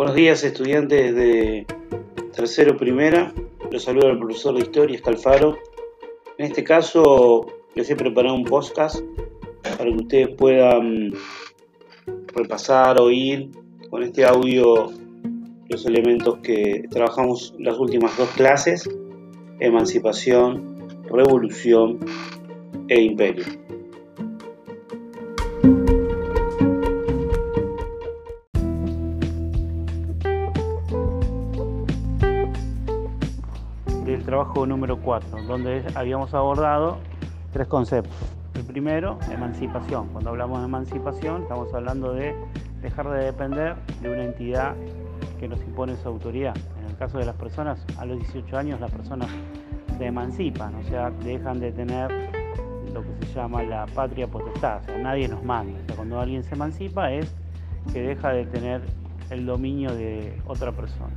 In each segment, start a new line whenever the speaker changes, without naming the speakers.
Buenos días estudiantes de tercero primera, los saluda el profesor de historia Escalfaro. En este caso les he preparado un podcast para que ustedes puedan repasar, oír con este audio los elementos que trabajamos las últimas dos clases, emancipación, revolución e imperio. Trabajo número 4, donde habíamos abordado tres conceptos. El primero, emancipación. Cuando hablamos de emancipación, estamos hablando de dejar de depender de una entidad que nos impone su autoridad. En el caso de las personas, a los 18 años las personas se emancipan, o sea, dejan de tener lo que se llama la patria potestad, o sea, nadie nos manda. O sea, cuando alguien se emancipa es que deja de tener el dominio de otra persona.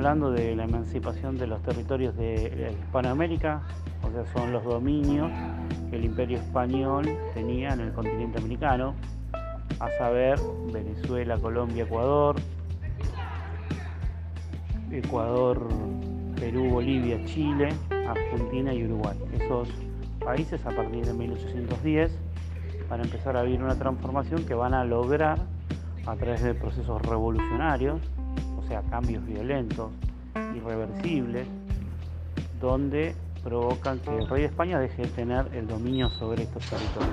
Hablando de la emancipación de los territorios de Hispanoamérica, o sea, son los dominios que el imperio español tenía en el continente americano, a saber Venezuela, Colombia, Ecuador, Ecuador, Perú, Bolivia, Chile, Argentina y Uruguay. Esos países a partir de 1810 van a empezar a vivir una transformación que van a lograr a través de procesos revolucionarios, sea, cambios violentos, irreversibles, donde provocan que el rey de España deje de tener el dominio sobre estos territorios.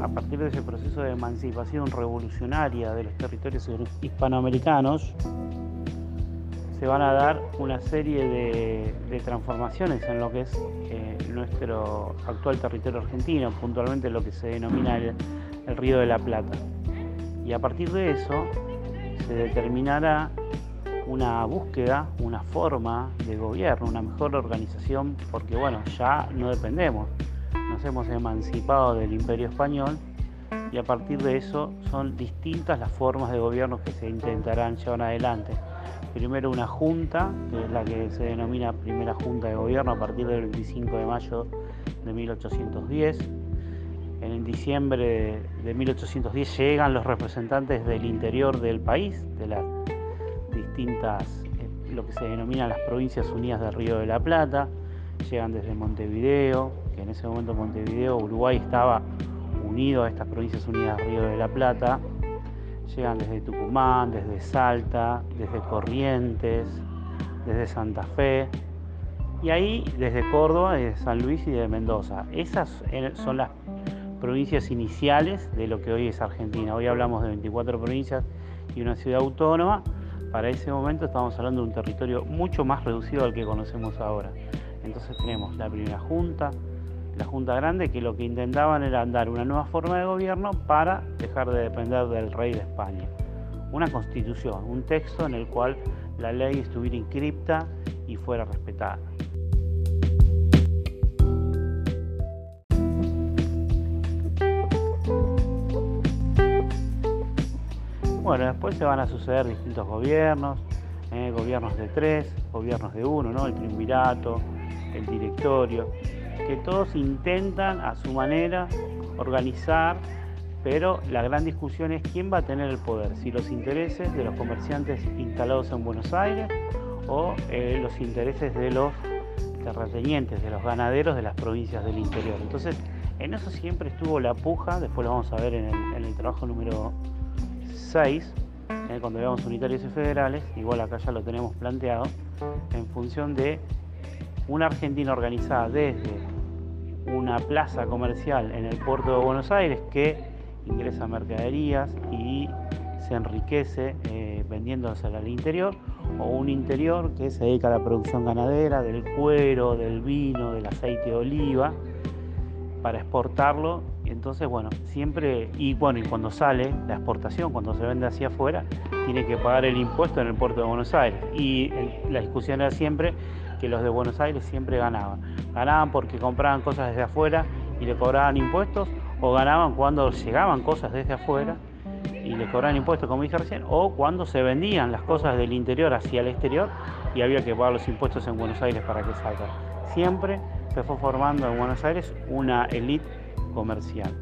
A partir de ese proceso de emancipación revolucionaria de los territorios hispanoamericanos, se van a dar una serie de, transformaciones en lo que es nuestro actual territorio argentino, puntualmente lo que se denomina el Río de la Plata y a partir de eso se determinará una búsqueda, una forma de gobierno, una mejor organización, porque bueno, ya no dependemos, nos hemos emancipado del imperio español y a partir de eso son distintas las formas de gobierno que se intentarán llevar adelante. Primero una junta, que es la que se denomina primera junta de gobierno a partir del 25 de mayo de 1810 en diciembre de 1810 llegan los representantes del interior del país, de las distintas, eh, lo que se denominan las provincias unidas del Río de la Plata, llegan desde Montevideo, que en ese momento Montevideo, Uruguay estaba unido a estas provincias unidas del Río de la Plata, llegan desde Tucumán, desde Salta, desde Corrientes, desde Santa Fe, y ahí desde Córdoba, desde San Luis y de Mendoza. Esas son las provincias iniciales de lo que hoy es Argentina. Hoy hablamos de 24 provincias y una ciudad autónoma. Para ese momento estamos hablando de un territorio mucho más reducido al que conocemos ahora. Entonces tenemos la primera junta, la Junta Grande, que lo que intentaban era dar una nueva forma de gobierno para dejar de depender del rey de España. Una constitución, un texto en el cual la ley estuviera inscripta y fuera respetada. Bueno, después se van a suceder distintos gobiernos, eh, gobiernos de tres, gobiernos de uno, ¿no? el triunvirato, el directorio, que todos intentan a su manera organizar, pero la gran discusión es quién va a tener el poder, si los intereses de los comerciantes instalados en Buenos Aires o eh, los intereses de los terratenientes, de los ganaderos de las provincias del interior. Entonces, en eso siempre estuvo la puja, después lo vamos a ver en el, trabajo número 6, eh, cuando veamos unitarios y federales, igual acá ya lo tenemos planteado, en función de una Argentina organizada desde una plaza comercial en el puerto de Buenos Aires que ingresa mercaderías y se enriquece eh, vendiéndose al interior, o un interior que se dedica a la producción ganadera, del cuero, del vino, del aceite de oliva, para exportarlo y entonces, bueno, siempre, y bueno, y cuando sale la exportación, cuando se vende hacia afuera, tiene que pagar el impuesto en el puerto de Buenos Aires. Y la discusión era siempre que los de Buenos Aires siempre ganaban. Ganaban porque compraban cosas desde afuera y le cobraban impuestos, o ganaban cuando llegaban cosas desde afuera y le cobraban impuestos, como dije recién, o cuando se vendían las cosas del interior hacia el exterior y había que pagar los impuestos en Buenos Aires para que salgan. Siempre se fue formando en Buenos Aires una élite comercial.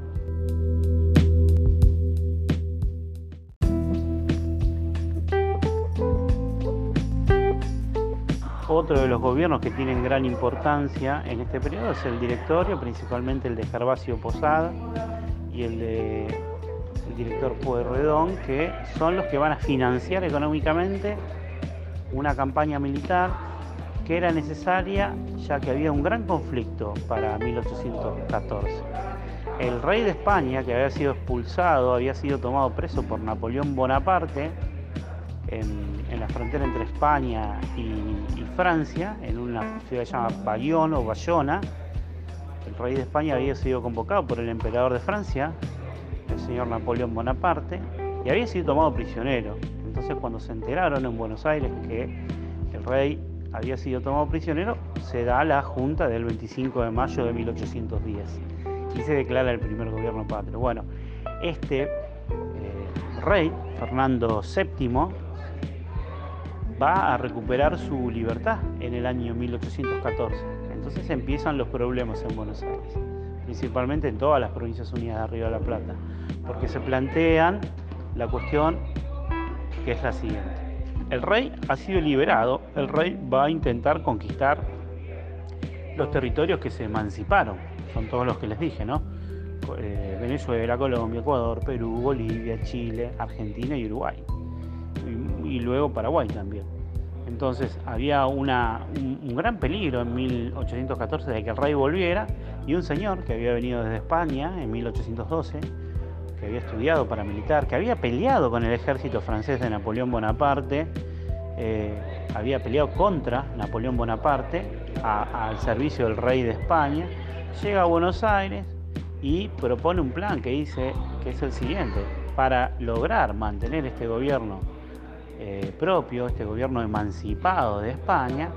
Otro de los gobiernos que tienen gran importancia en este periodo es el directorio, principalmente el de Gervasio Posada y el de el director Pueyrredón, que son los que van a financiar económicamente una campaña militar que era necesaria ya que había un gran conflicto para 1814. El rey de España, que había sido expulsado, había sido tomado preso por Napoleón Bonaparte, en, la frontera entre España y, Francia, en una ciudad llamada Bayonne o Bayona. El rey de España había sido convocado por el emperador de Francia, el señor Napoleón Bonaparte, y había sido tomado prisionero. Entonces cuando se enteraron en Buenos Aires que el rey había sido tomado prisionero, se da la junta del 25 de mayo de 1810 y se declara el primer gobierno patrio. Bueno, este eh, rey, Fernando VII, va a recuperar su libertad en el año 1814. Entonces empiezan los problemas en Buenos Aires, principalmente en todas las provincias unidas de Arriba de la Plata, porque se plantean la cuestión que es la siguiente. El rey ha sido liberado, el rey va a intentar conquistar los territorios que se emanciparon, son todos los que les dije, ¿no? Eh, Venezuela, Colombia, Ecuador, Perú, Bolivia, Chile, Argentina y Uruguay y luego Paraguay también. Entonces había un, gran peligro en 1814 de que el rey volviera y un señor que había venido desde España en 1812, que había estudiado para militar, que había peleado con el ejército francés de Napoleón Bonaparte, eh, había peleado contra Napoleón Bonaparte al servicio del rey de España, llega a Buenos Aires y propone un plan que dice que es el siguiente, para lograr mantener este gobierno eh, propio, este gobierno emancipado de España,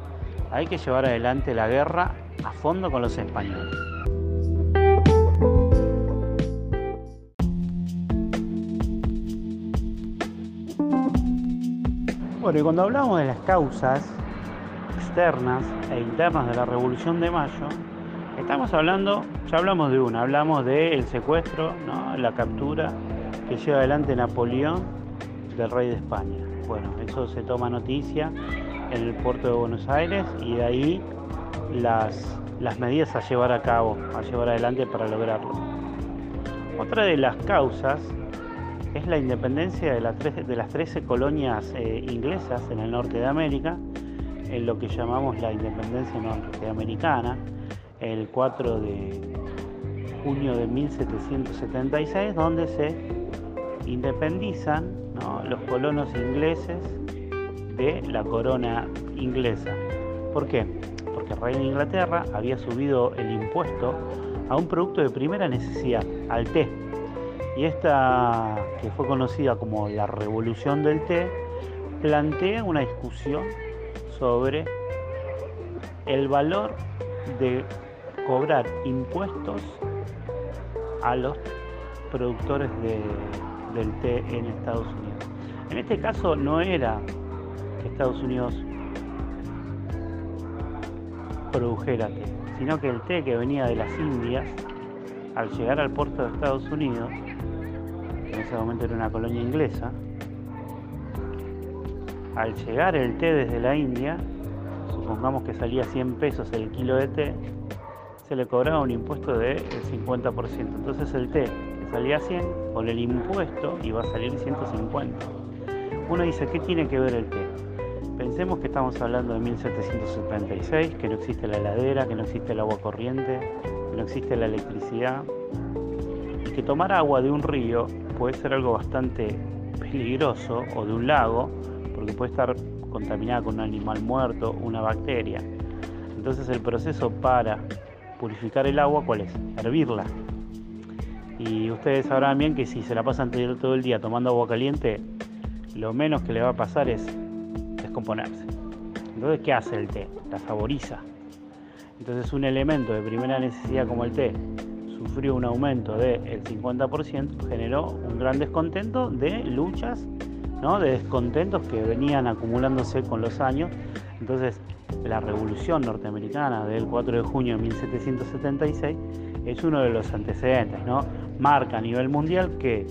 hay que llevar adelante la guerra a fondo con los españoles. Bueno, y cuando hablamos de las causas externas e internas de la Revolución de Mayo, estamos hablando, ya hablamos de una, hablamos del secuestro, la captura que lleva adelante Napoleón del rey de España. Bueno, eso se toma noticia en el puerto de Buenos Aires y de ahí las, medidas a llevar a cabo, a llevar adelante para lograrlo. Otra de las causas es la independencia de, de las 13 colonias eh, inglesas en el norte de América, en lo que llamamos la independencia norteamericana, el 4 de junio de 1776, donde se independizan los colonos ingleses de la corona inglesa. ¿Por qué? Porque de Inglaterra había subido el impuesto a un producto de primera necesidad, al té. Y esta, que fue conocida como la revolución del té, plantea una discusión sobre el valor de cobrar impuestos a los productores del té en Estados Unidos. En este caso no era que Estados Unidos produjera té, sino que el té que venía de las Indias, al llegar al puerto de Estados Unidos, en ese momento era una colonia inglesa, al llegar el té desde la India, supongamos que salía 100 pesos el kilo de té, se le cobraba un impuesto del 50%. Entonces el té salía 100, con el impuesto iba a salir 150. Uno dice, ¿qué tiene que ver el té? Pensemos que estamos hablando de 1776, que no existe la heladera, que no existe el agua corriente, que no existe la electricidad, y que tomar agua de un río puede ser algo bastante peligroso, o de un lago, porque puede estar contaminada con un animal muerto, una bacteria. Entonces el proceso para purificar el agua, ¿cuál es? Hervirla. Y ustedes sabrán bien que si se la pasan todo el día tomando agua caliente, lo menos que le va a pasar es descomponerse. Entonces, ¿qué hace el té? La saboriza. Entonces, un elemento de primera necesidad como el té, su sufrió un aumento del 50%, generó un gran descontento de luchas, ¿no? de descontentos que venían acumulándose con los años. Entonces, la revolución norteamericana del 4 de junio de 1776 es uno de los antecedentes, ¿no? Marca a nivel mundial que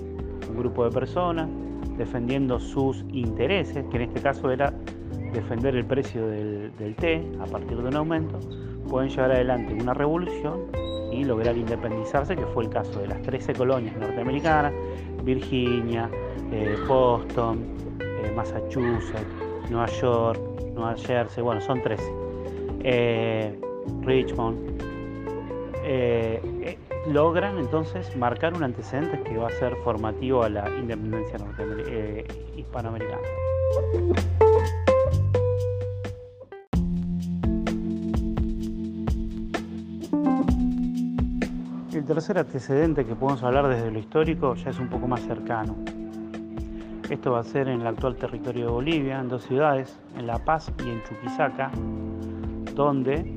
un grupo de personas defendiendo sus intereses, que en este caso era defender el precio del, té a partir de un aumento, pueden llevar adelante una revolución y lograr independizarse, que fue el caso de las 13 colonias norteamericanas, Virginia, eh, Boston, eh, Massachusetts, Nueva York, Nueva Jersey, bueno, son 13, eh, Richmond, logran entonces marcar un antecedente que va a ser formativo a la independencia hispanoamericana. El tercer antecedente que podemos hablar desde lo histórico ya es un poco más cercano. Esto va a ser en el actual territorio de Bolivia, en dos ciudades, en La Paz y en Chuquisaca, donde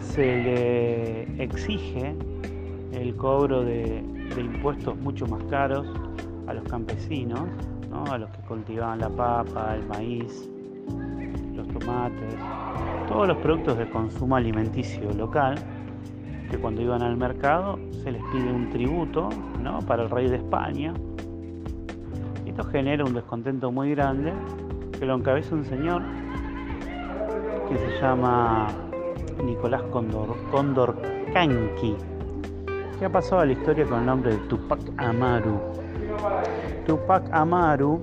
se le exige el cobro de, impuestos mucho más caros a los campesinos, a los que cultivaban la papa, el maíz, los tomates, todos los productos de consumo alimenticio local que cuando iban al mercado se les pide un tributo ¿no? para el rey de España. Esto genera un descontento muy grande que lo encabeza un señor que se llama Nicolás Condor, Condorcanqui, que ha pasado a la historia con el nombre de Tupac Amaru. Tupac Amaru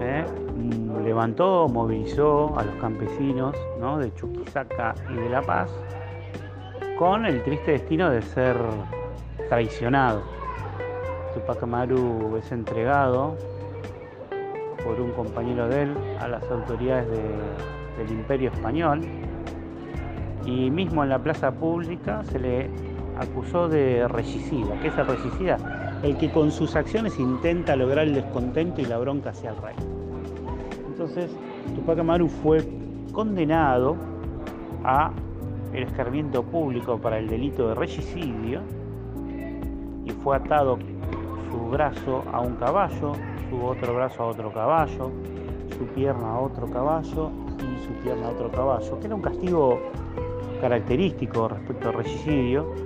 ¿eh? levantó, movilizó a los campesinos de Chuquisaca y de La Paz con el triste destino de ser traicionado. Tupac Amaru es entregado por un compañero de él a las autoridades del imperio español y mismo en la plaza pública se le acusó de regicida. ¿Qué es el regicida? El que con sus acciones intenta lograr el descontento y la bronca hacia el rey. Entonces, Tupac Amaru fue condenado a el escarmiento público para el delito de regicidio y fue atado su brazo a un caballo, su otro brazo a otro caballo, su pierna a otro caballo y su pierna a otro caballo, que era un castigo característico respecto al regicidio,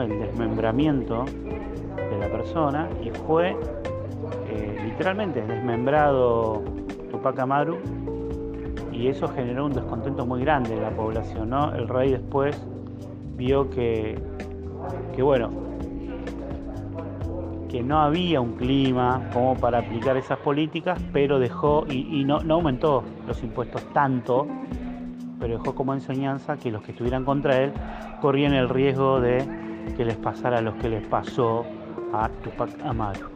el desmembramiento de la persona, y fue eh, literalmente desmembrado Tupac Amaru y eso generó un descontento muy grande en la población. El rey después vio que, que bueno, que no había un clima como para aplicar esas políticas, pero dejó y, no, no, aumentó los impuestos tanto, pero dejó como enseñanza que los que estuvieran contra él corrían el riesgo de que les pasara lo que les pasó a Tupac Amaru.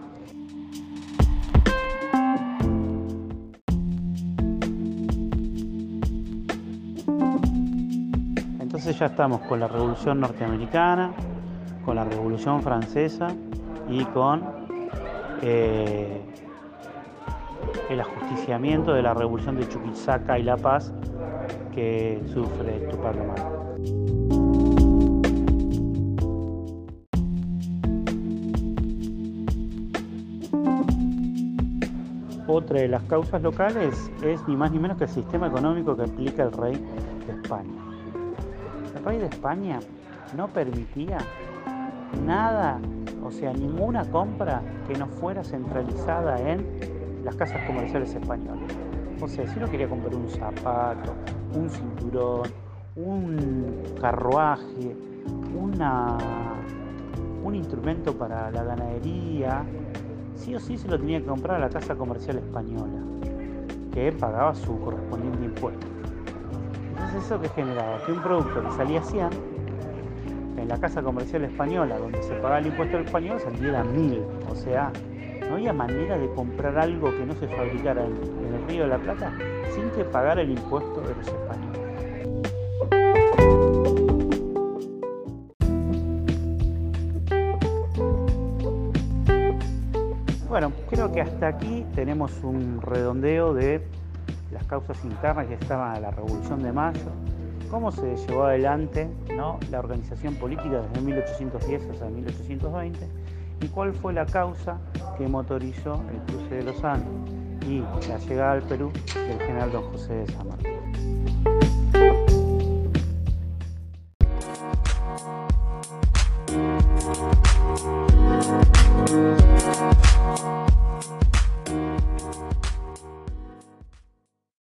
ya estamos con la Revolución Norteamericana, con la Revolución Francesa y con eh, el ajusticiamiento de la Revolución de Chuquisaca y La Paz que sufre Tupac Amaru. Otra de las causas locales es ni más ni menos que el sistema económico que aplica el rey de España. El rey de España no permitía nada, o sea, ninguna compra que no fuera centralizada en las casas comerciales españolas. O sea, si uno quería comprar un zapato, un cinturón, un carruaje, una, un instrumento para la ganadería, sí o sí se lo tenía que comprar a la casa comercial española, que pagaba su correspondiente impuesto. Entonces eso que generaba que un producto que salía 100, en la casa comercial española, donde se pagaba el impuesto español, saliera 1000. O sea, no había manera de comprar algo que no se fabricara en, el Río de la Plata sin que pagara el impuesto de los españoles. Que hasta aquí tenemos un redondeo de las causas internas que estaban a la Revolución de Mayo cómo se llevó adelante la organización política desde 1810 hasta 1820 y cuál fue la causa que motorizó el cruce de los Andes y la llegada al Perú del general don José de San Martín.